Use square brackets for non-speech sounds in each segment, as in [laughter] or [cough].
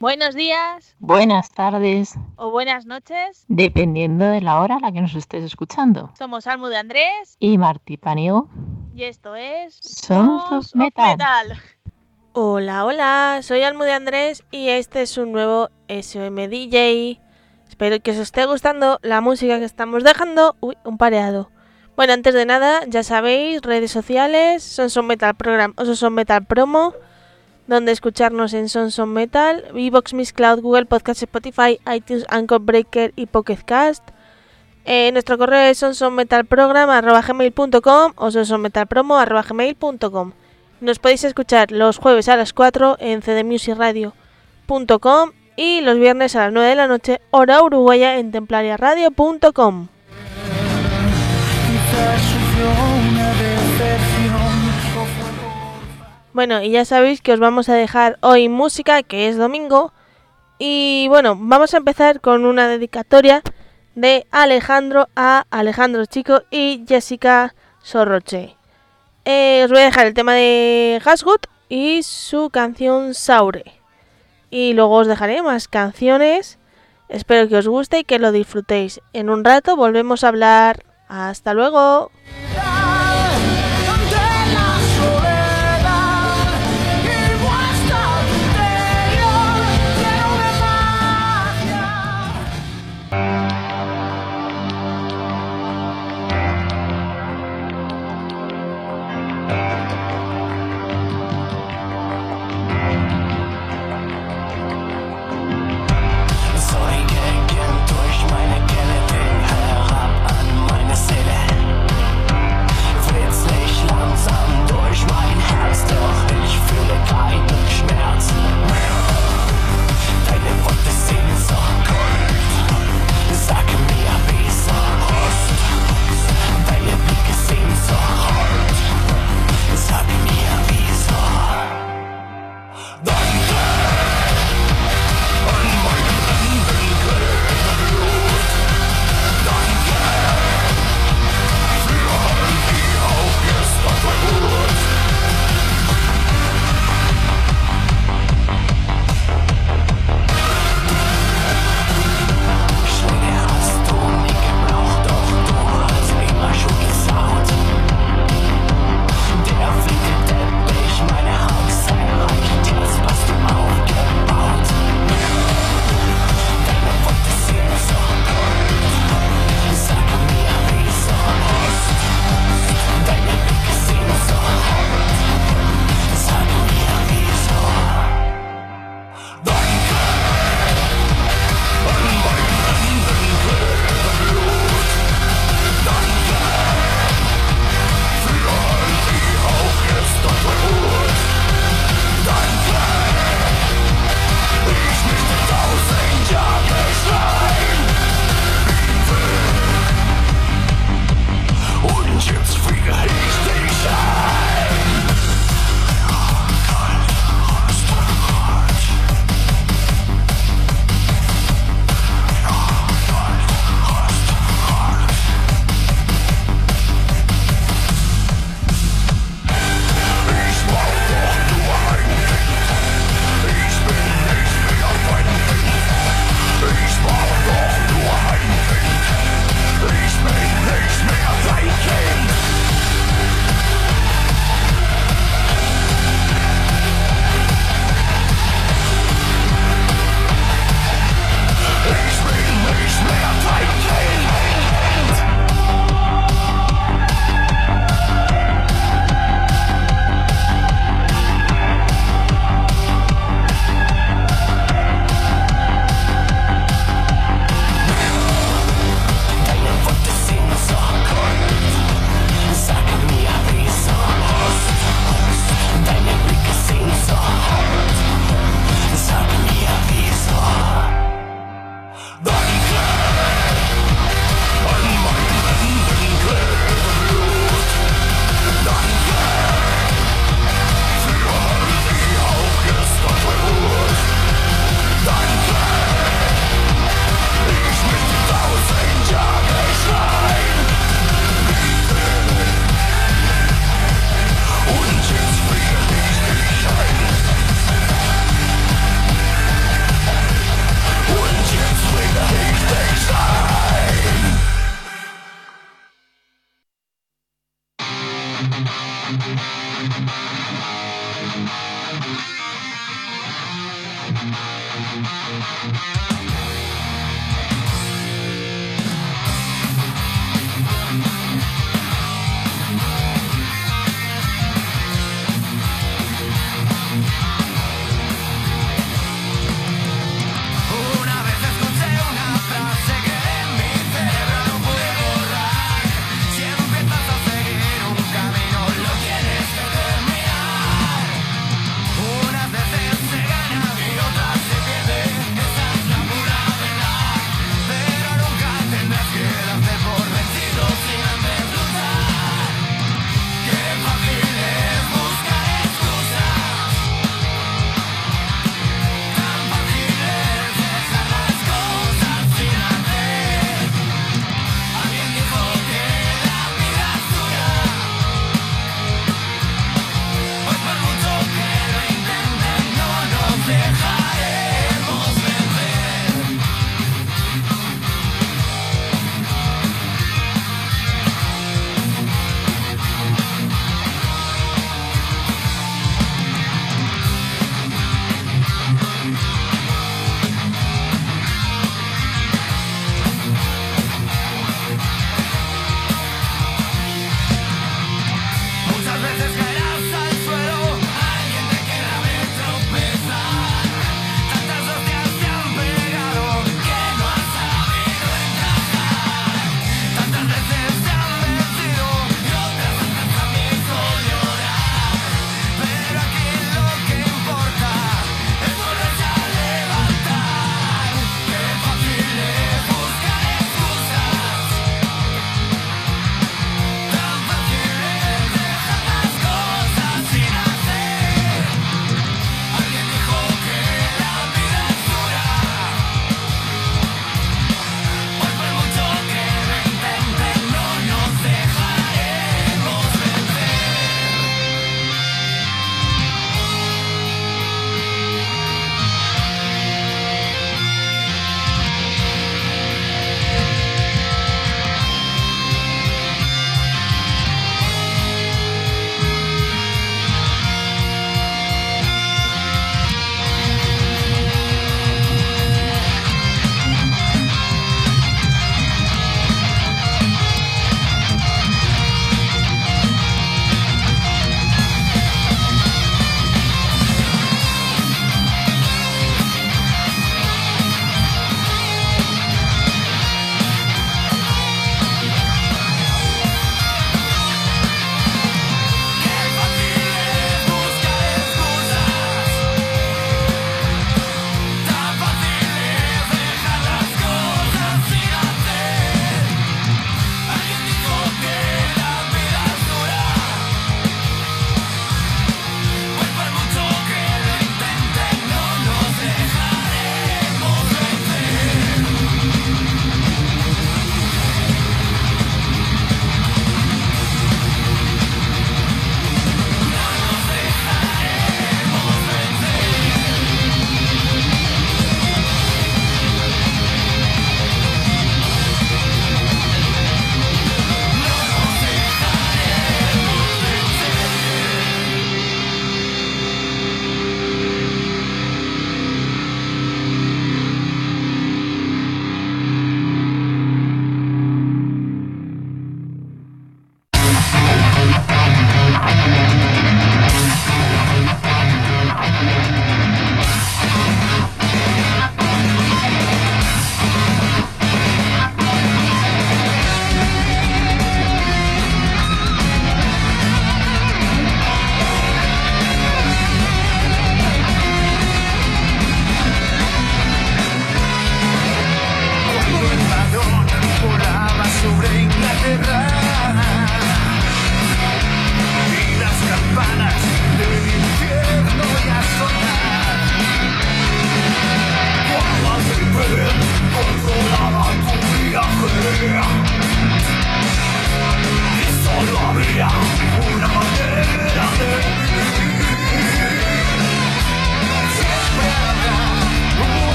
Buenos días. Buenas tardes. O buenas noches. Dependiendo de la hora a la que nos estés escuchando. Somos Almu de Andrés. Y Martí Paniego. Y esto es. Sons Metal. Hola, hola. Soy Almu de Andrés y este es un nuevo SMDJ. Espero que os esté gustando la música que estamos dejando. Uy, un pareado. Bueno, antes de nada, ya sabéis, redes sociales, Sonson Metal Program o Sonson Metal Promo donde escucharnos en Sonson Metal, Evox, Miss Cloud, Google Podcast, Spotify, iTunes, Anchor Breaker y Pocket Cast. Eh, nuestro correo es sonsonmetalprogram.gmail.com o sonsonmetalpromo.gmail.com Nos podéis escuchar los jueves a las 4 en cdmusicradio.com y los viernes a las 9 de la noche, hora uruguaya, en templariaradio.com. Bueno, y ya sabéis que os vamos a dejar hoy música, que es domingo. Y bueno, vamos a empezar con una dedicatoria de Alejandro a Alejandro Chico y Jessica Sorroche. Eh, os voy a dejar el tema de Hasgood y su canción Saure. Y luego os dejaré más canciones. Espero que os guste y que lo disfrutéis. En un rato volvemos a hablar. Hasta luego.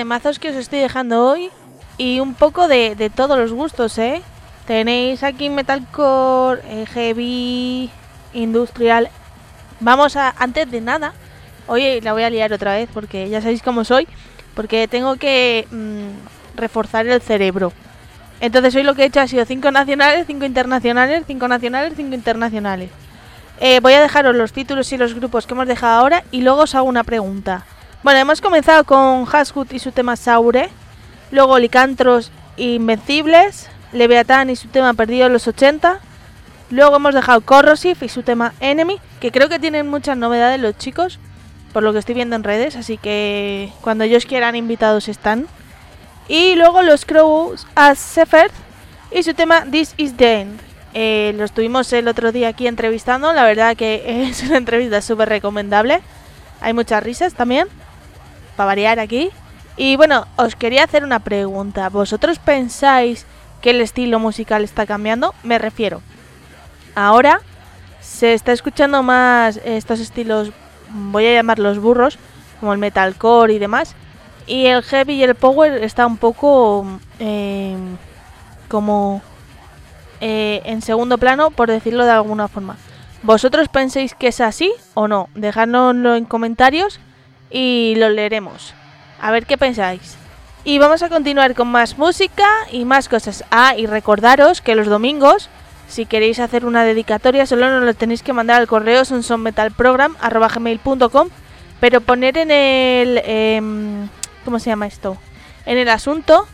Temazos que os estoy dejando hoy y un poco de, de todos los gustos, ¿eh? Tenéis aquí metalcore, eh, heavy, industrial. Vamos a, antes de nada, oye, la voy a liar otra vez porque ya sabéis cómo soy, porque tengo que mm, reforzar el cerebro. Entonces hoy lo que he hecho ha sido 5 nacionales, 5 internacionales, 5 nacionales, 5 internacionales. Eh, voy a dejaros los títulos y los grupos que hemos dejado ahora y luego os hago una pregunta. Bueno, hemos comenzado con Hashgut y su tema Saure, luego Licantros Invencibles, Leviatán y su tema Perdido en los 80, luego hemos dejado Corrosive y su tema Enemy, que creo que tienen muchas novedades los chicos, por lo que estoy viendo en redes, así que cuando ellos quieran invitados están. Y luego los Crows as Sepherd y su tema This is the End. Eh, lo estuvimos el otro día aquí entrevistando, la verdad que [laughs] es una entrevista súper recomendable. Hay muchas risas también, para variar aquí. Y bueno, os quería hacer una pregunta. ¿Vosotros pensáis que el estilo musical está cambiando? Me refiero. Ahora se está escuchando más estos estilos, voy a llamarlos burros, como el metalcore y demás. Y el heavy y el power está un poco eh, como eh, en segundo plano, por decirlo de alguna forma. ¿Vosotros pensáis que es así o no? Dejadnoslo en comentarios y lo leeremos. A ver qué pensáis. Y vamos a continuar con más música y más cosas. Ah, y recordaros que los domingos, si queréis hacer una dedicatoria, solo nos lo tenéis que mandar al correo sonsonmetalprogram.com pero poner en el... em, ¿Cómo se llama esto? En el asunto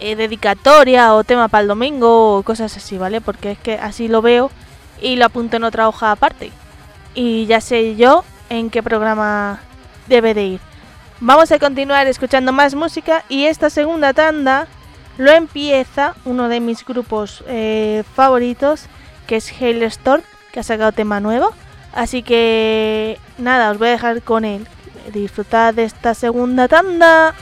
eh, dedicatoria o tema para el domingo o cosas así, ¿vale? Porque es que así lo veo y lo apunto en otra hoja aparte. Y ya sé yo en qué programa debe de ir. Vamos a continuar escuchando más música y esta segunda tanda lo empieza uno de mis grupos eh, favoritos, que es Hailstorm, que ha sacado tema nuevo. Así que nada, os voy a dejar con él. Disfrutad de esta segunda tanda.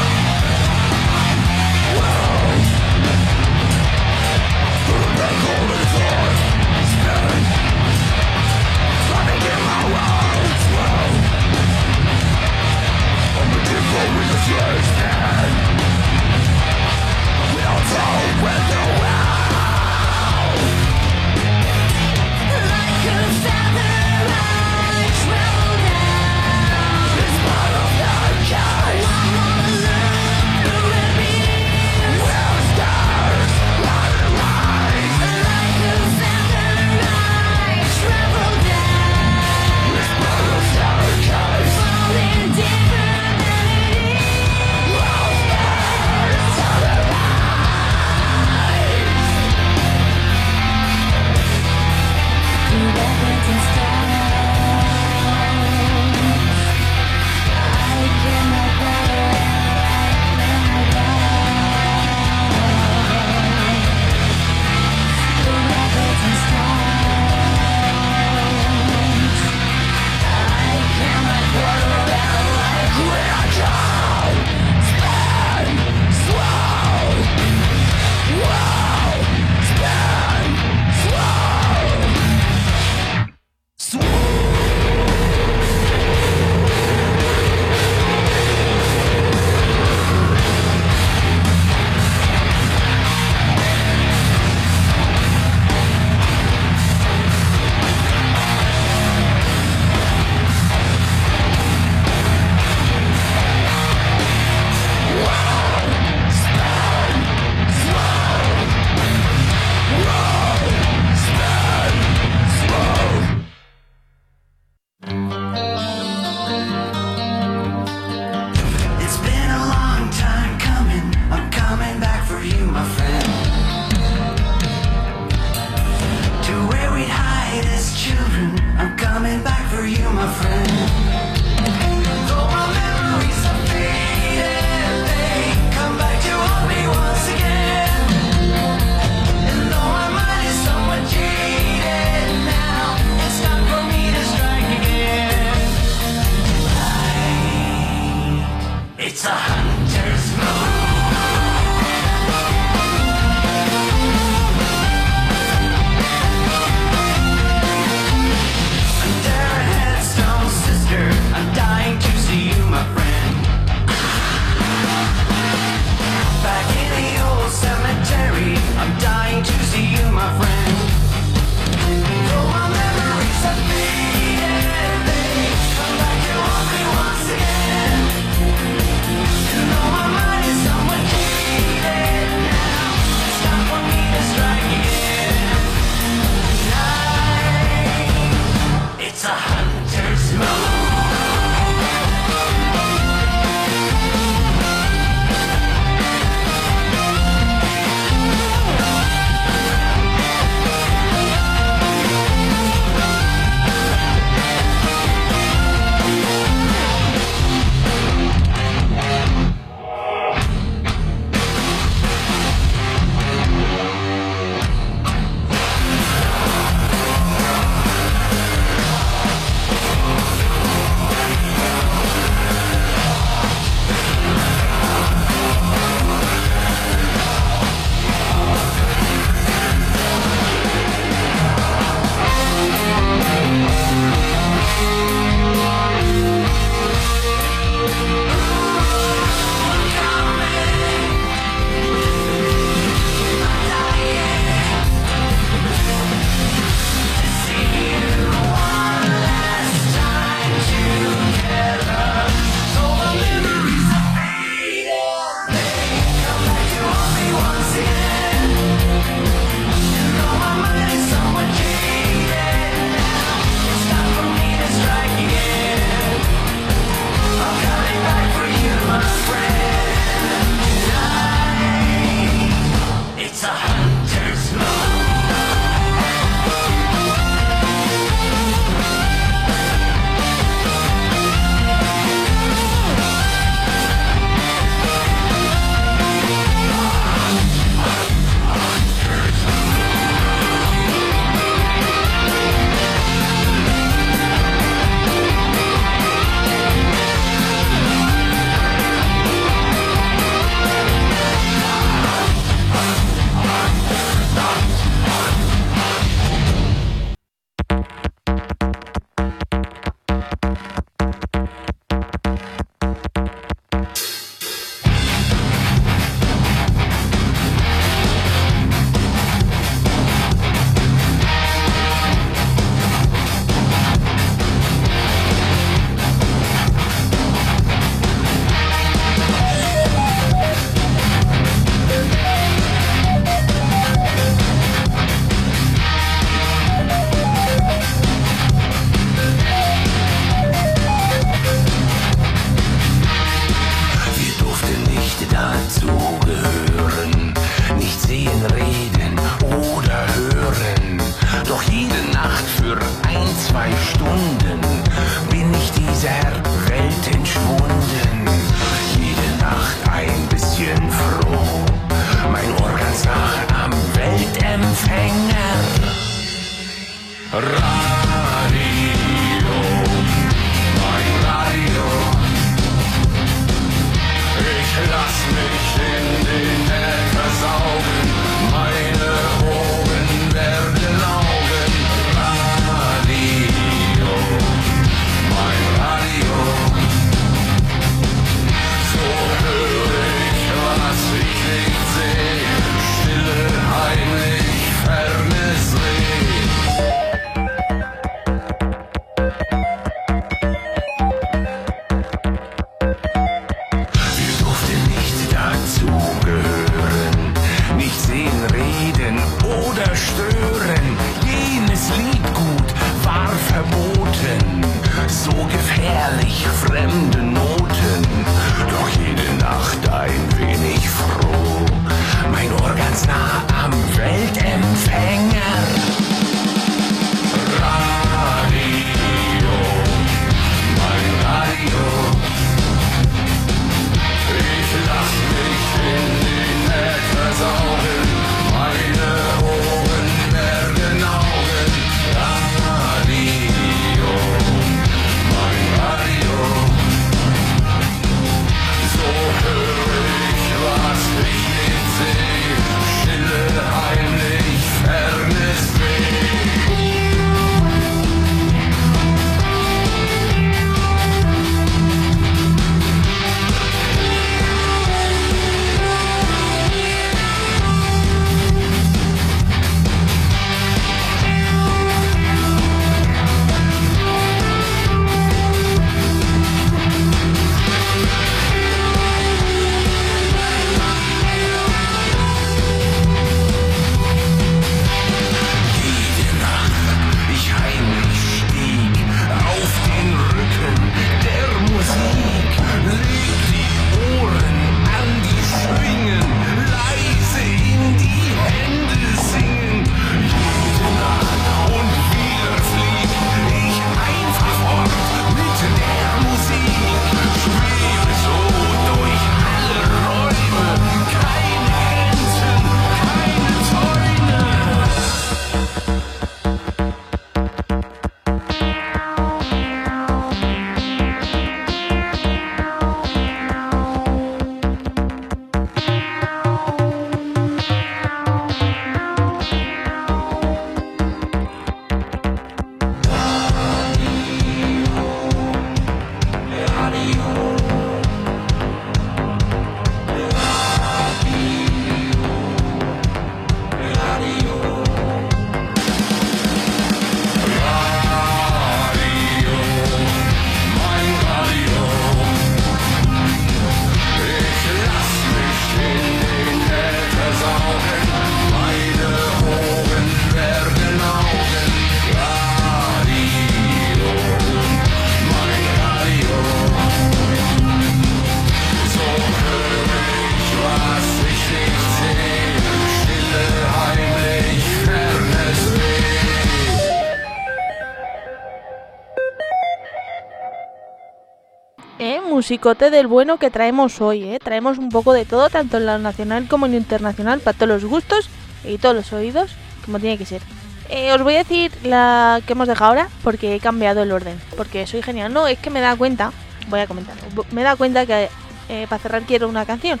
Musicote del bueno que traemos hoy, ¿eh? Traemos un poco de todo, tanto en lo nacional como en lo internacional, para todos los gustos y todos los oídos, como tiene que ser. Eh, os voy a decir la que hemos dejado ahora, porque he cambiado el orden, porque soy genial. No, es que me da cuenta, voy a comentar, me da cuenta que eh, para cerrar quiero una canción.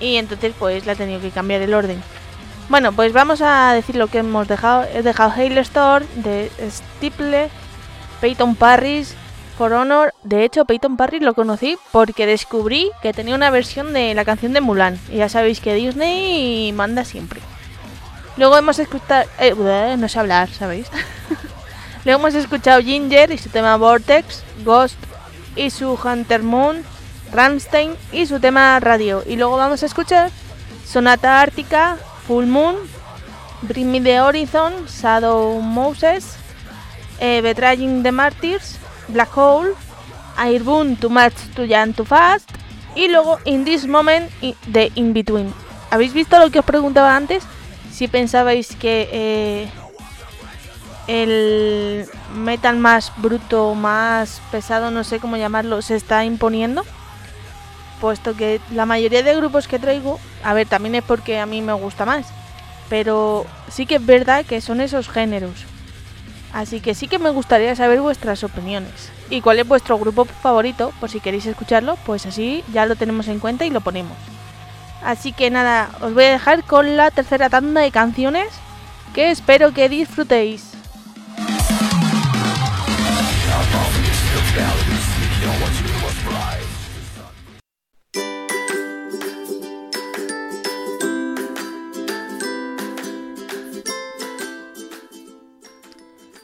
Y entonces pues la he tenido que cambiar el orden. Bueno, pues vamos a decir lo que hemos dejado. He dejado Hailstorm de Stiple, Peyton Parris, For Honor. De hecho, Peyton Parris lo conocí porque descubrí que tenía una versión de la canción de Mulan. Y ya sabéis que Disney manda siempre. Luego hemos escuchado... eh, no sé hablar, ¿sabéis? [laughs] Luego hemos escuchado Ginger y su tema Vortex, Ghost y su Hunter Moon, Ramstein y su tema Radio. Y luego vamos a escuchar Sonata Ártica, Full Moon, Bring Me the Horizon, Shadow Moses, eh, Betraying the Martyrs, Black Hole, Airborne Too Much Too Young Too Fast y luego In This Moment de In Between. ¿Habéis visto lo que os preguntaba antes? Si pensabais que eh, el metal más bruto, más pesado, no sé cómo llamarlo, se está imponiendo. Puesto que la mayoría de grupos que traigo, a ver, también es porque a mí me gusta más. Pero sí que es verdad que son esos géneros. Así que sí que me gustaría saber vuestras opiniones. Y cuál es vuestro grupo favorito, por si queréis escucharlo, pues así ya lo tenemos en cuenta y lo ponemos. Así que nada, os voy a dejar con la tercera tanda de canciones que espero que disfrutéis.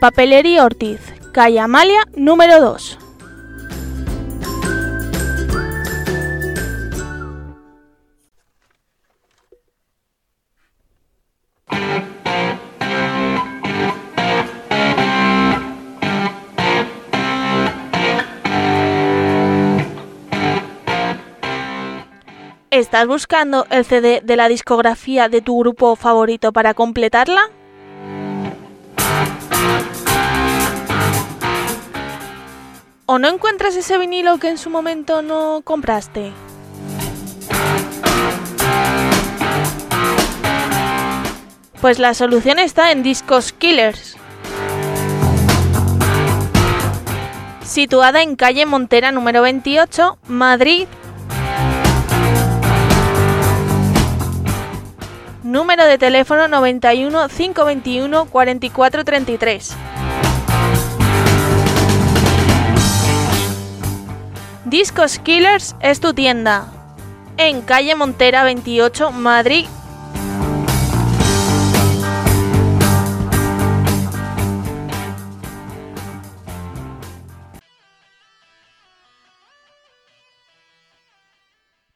Papelería Ortiz, calle Amalia número 2. ¿Estás buscando el CD de la discografía de tu grupo favorito para completarla? ¿O no encuentras ese vinilo que en su momento no compraste? Pues la solución está en Discos Killers. Situada en calle Montera número 28, Madrid. Número de teléfono 91 521 4433. Discos Killers es tu tienda. En calle Montera 28, Madrid.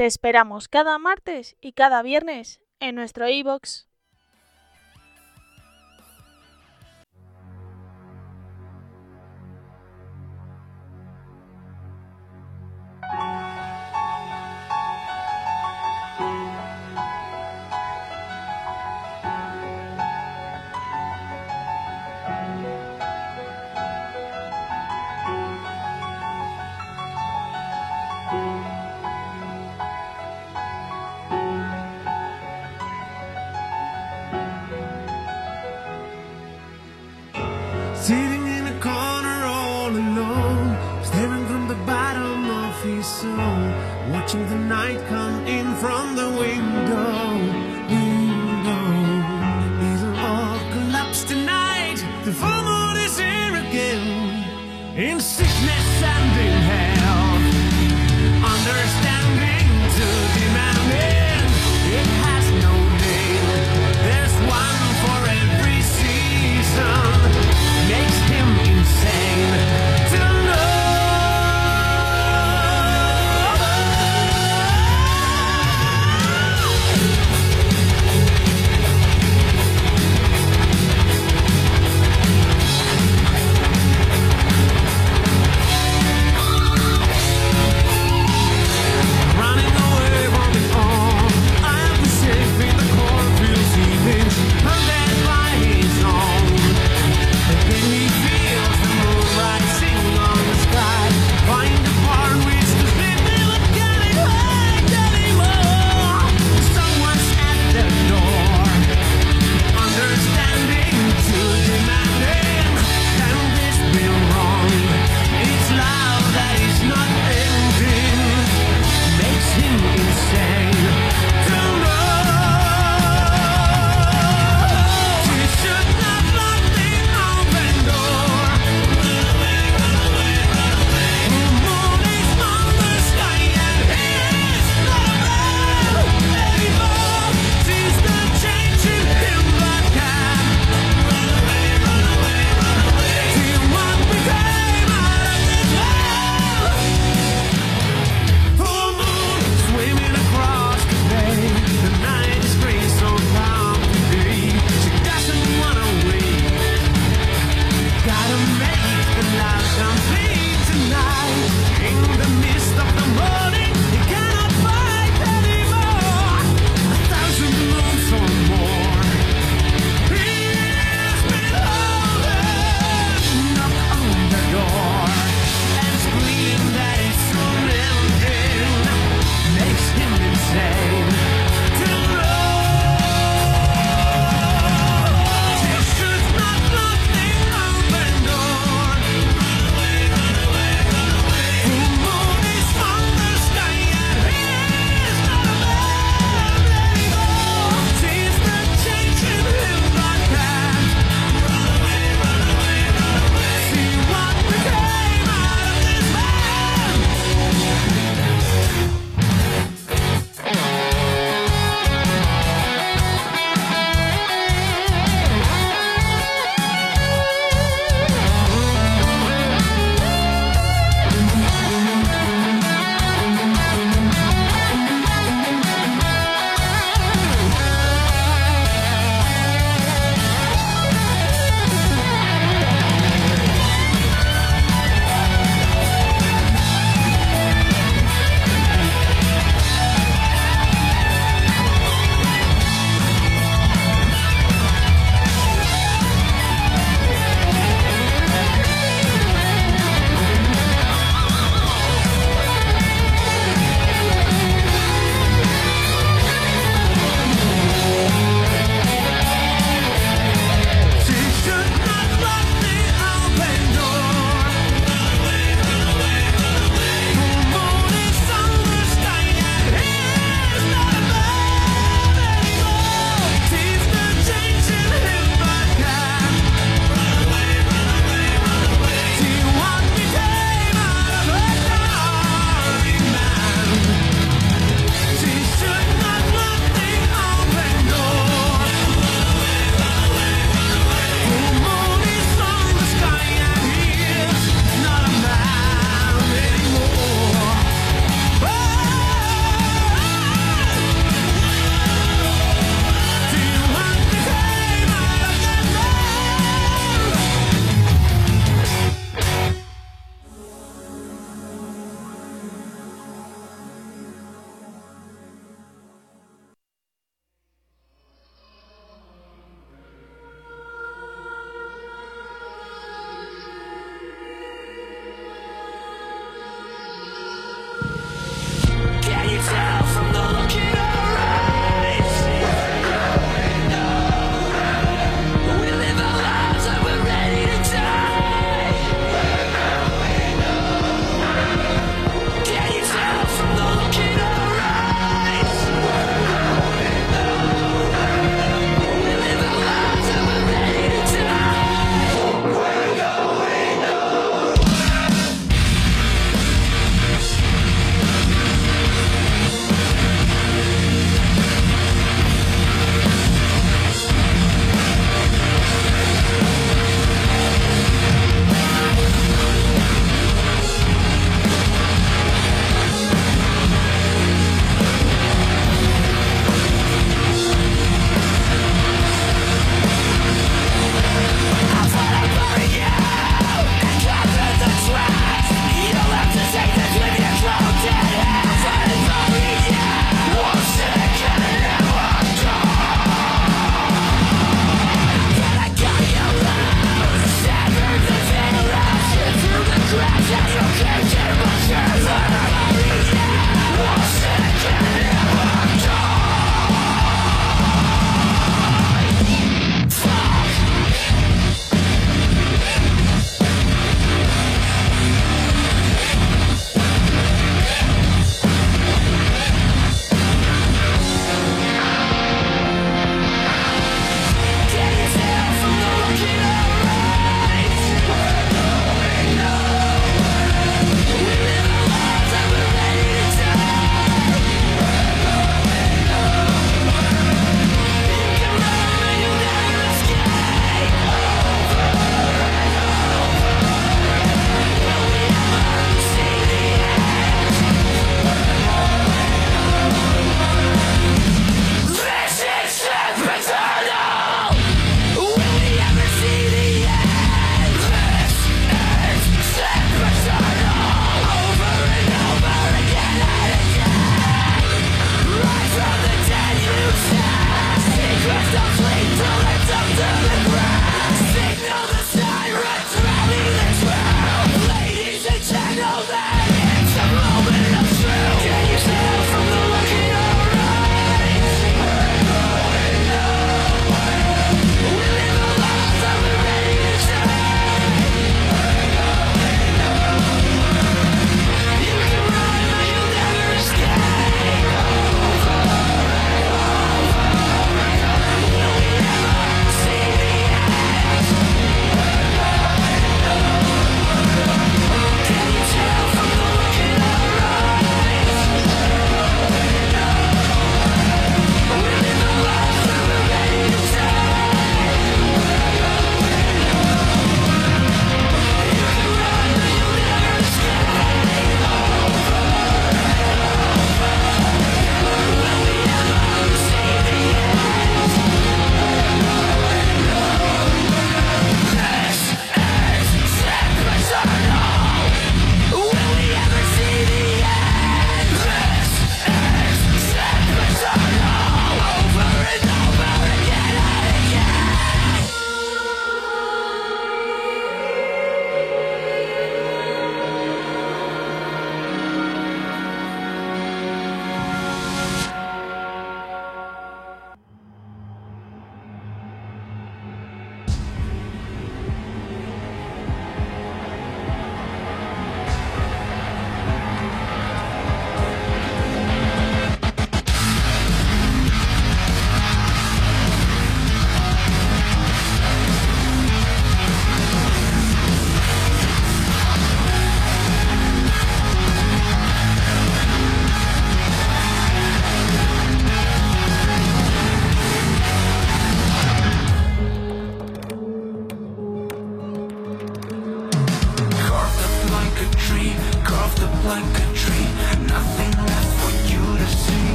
Te esperamos cada martes y cada viernes en nuestro iBox.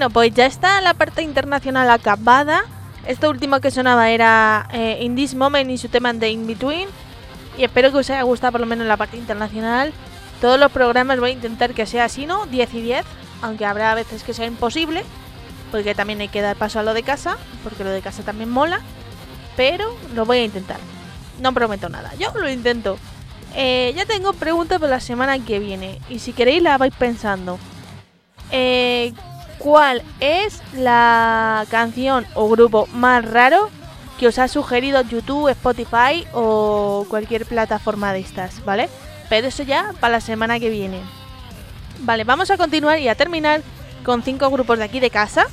Bueno, pues ya está la parte internacional acabada. Esto último que sonaba era eh, In This Moment y su tema de In Between. Y espero que os haya gustado por lo menos la parte internacional. Todos los programas voy a intentar que sea así, ¿no? 10 y 10. Aunque habrá veces que sea imposible. Porque también hay que dar paso a lo de casa. Porque lo de casa también mola. Pero lo voy a intentar. No prometo nada. Yo lo intento. Eh, ya tengo preguntas para la semana que viene. Y si queréis la vais pensando. Eh, ¿Cuál es la canción o grupo más raro que os ha sugerido YouTube, Spotify o cualquier plataforma de estas, ¿vale? Pero eso ya para la semana que viene. Vale, vamos a continuar y a terminar con cinco grupos de aquí de casa.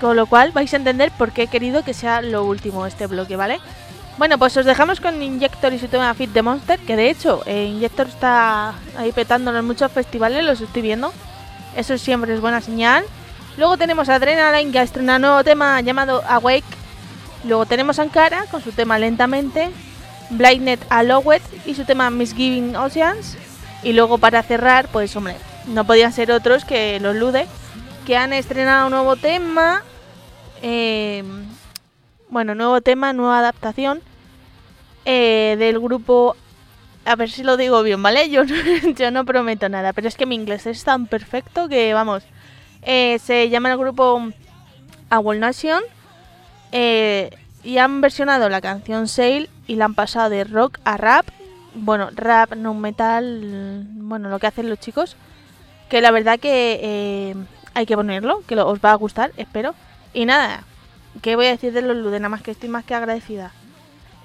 Con lo cual vais a entender por qué he querido que sea lo último este bloque, ¿vale? Bueno, pues os dejamos con Injector y su tema Fit the Monster, que de hecho eh, Injector está ahí petándolo en muchos festivales, los estoy viendo. Eso siempre es buena señal. Luego tenemos a Adrenaline que ha estrenado un nuevo tema llamado Awake. Luego tenemos a Ankara con su tema Lentamente. Blinded Allowed y su tema Misgiving Oceans. Y luego para cerrar, pues hombre, no podían ser otros que los Lude, que han estrenado un nuevo tema. eh, bueno, nuevo tema, nueva adaptación eh, del grupo. A ver si lo digo bien, ¿vale? Yo, no- [laughs] yo no prometo nada, pero es que mi inglés es tan perfecto que, vamos, eh, se llama el grupo Owl Nation eh, y han versionado la canción Sail y la han pasado de rock a rap. Bueno, rap, no metal, bueno, lo que hacen los chicos. Que la verdad que eh, hay que ponerlo, que os va a gustar, espero. Y nada, ¿qué voy a decir de los Lude? Nada más que estoy más que agradecida.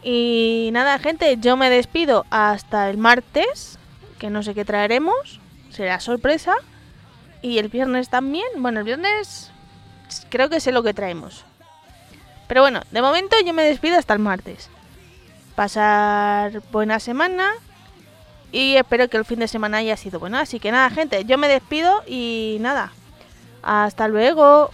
Y nada, gente, yo me despido hasta el martes, que no sé qué traeremos, será sorpresa. Y el viernes también, bueno, el viernes creo que sé lo que traemos. Pero bueno, de momento yo me despido hasta el martes. Pasar buena semana y espero que el fin de semana haya sido bueno. Así que nada, gente, yo me despido y nada. Hasta luego.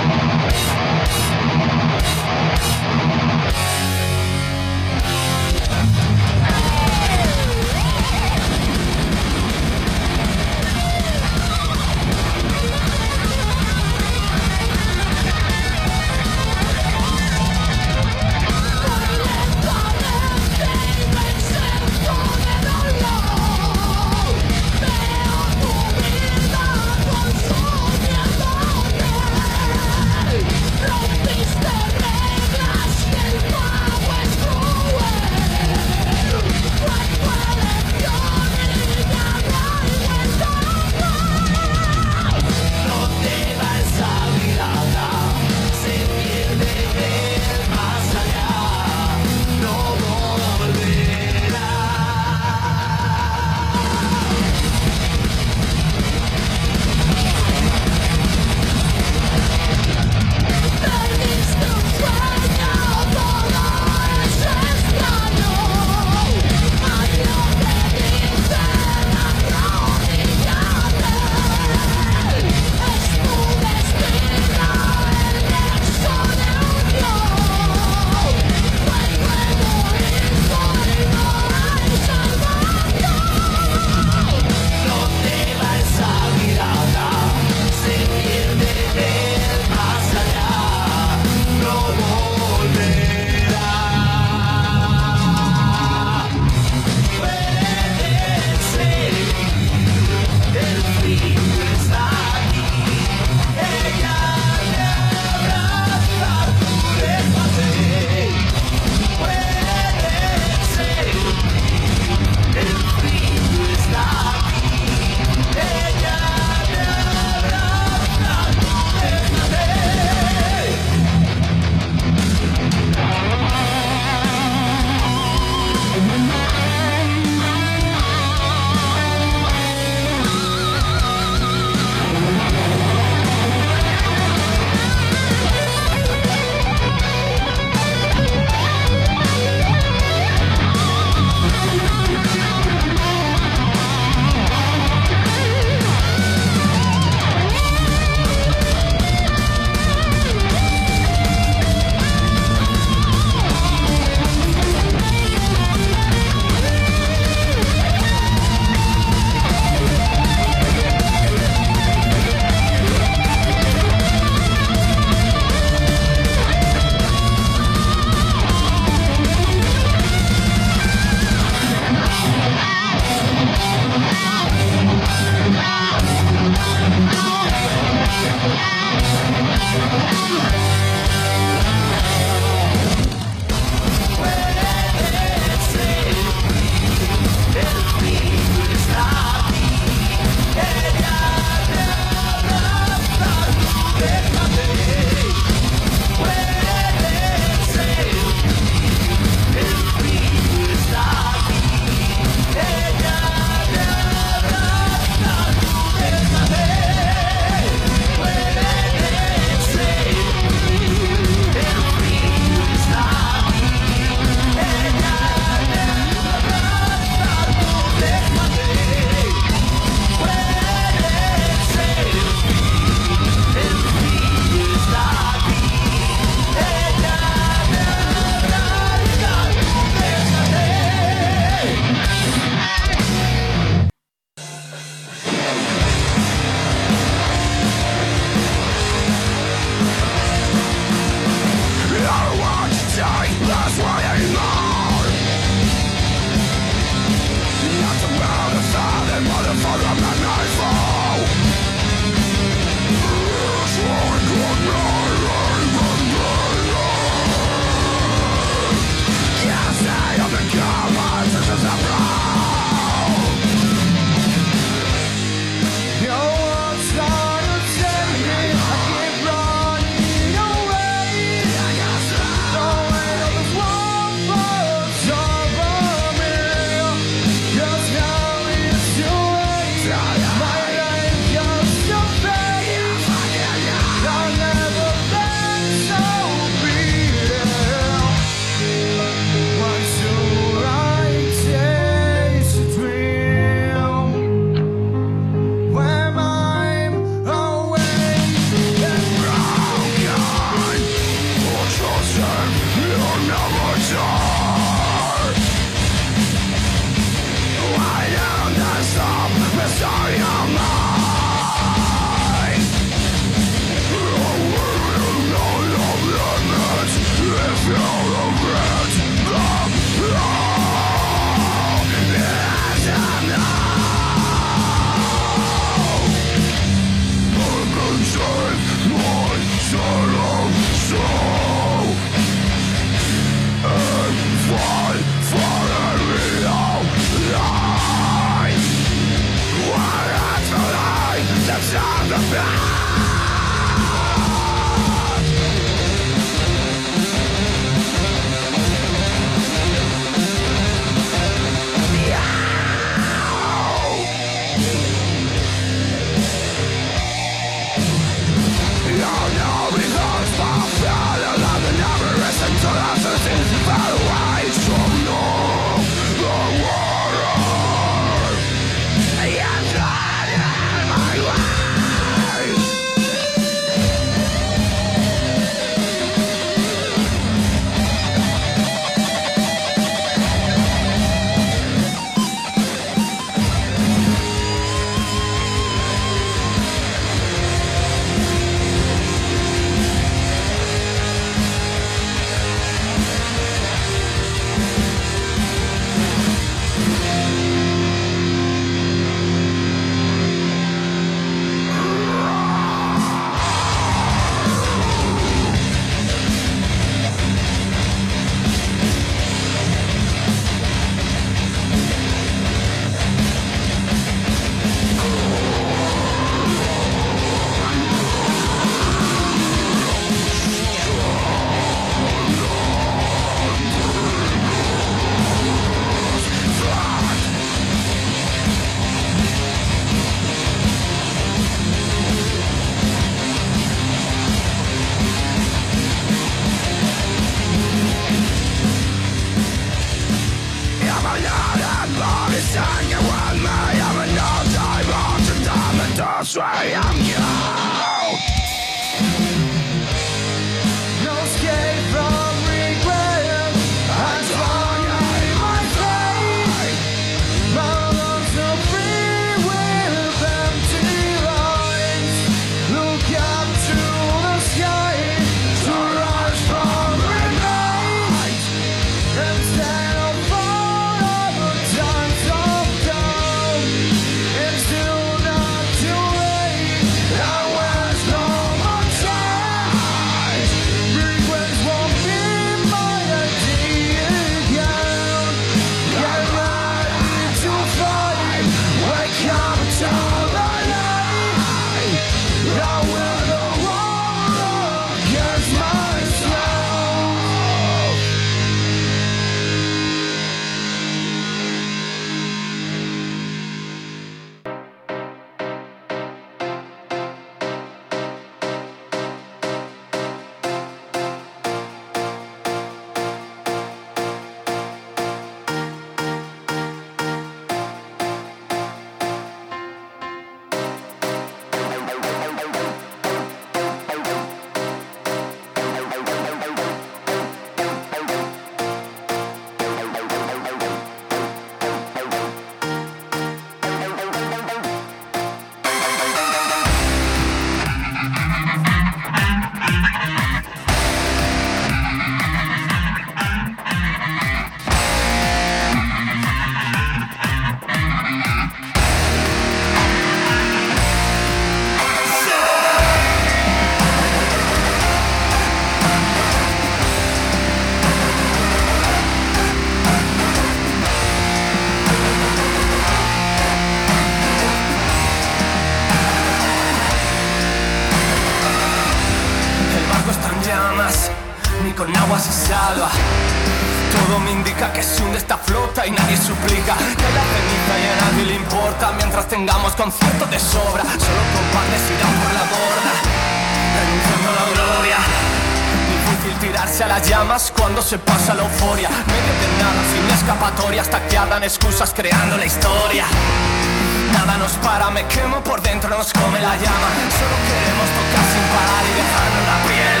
Me quemo por dentro, nos come la llama. Solo queremos tocar sin parar y dejarnos la piel.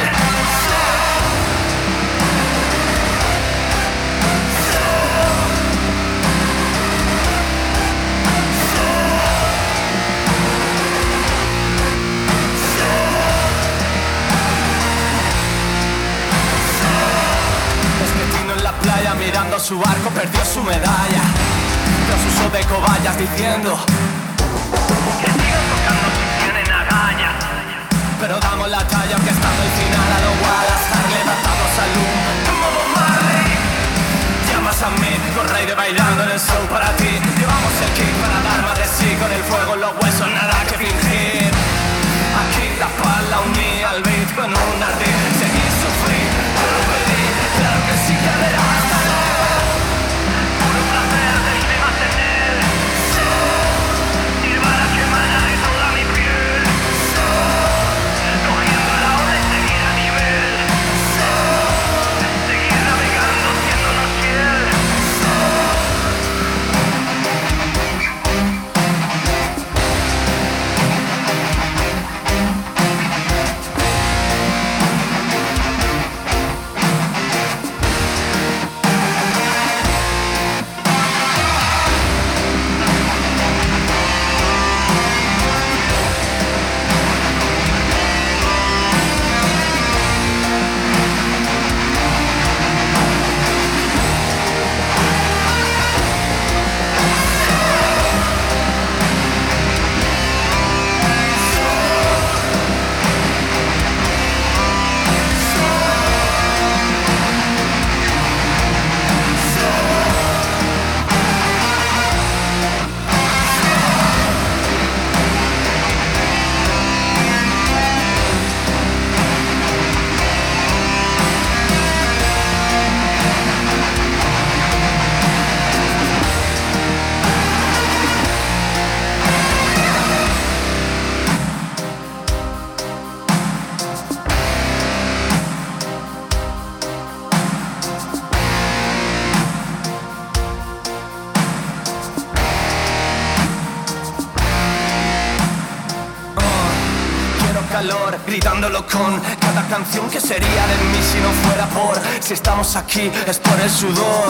Esquetino en la playa mirando su barco perdió su medalla. Los usó de cobayas diciendo Pero damos la talla aunque estando final a lo Wallace, Harley, atados al humo, como Bob Marley. Llamas a mí, con rey de bailando en el show para ti. Llevamos el kick para dar más de sí, con el fuego en los huesos, nada que fingir. Aquí la pala unía al beat con un ardid. Seguí sufrir, te lo pedí, claro que sí que es por el sudor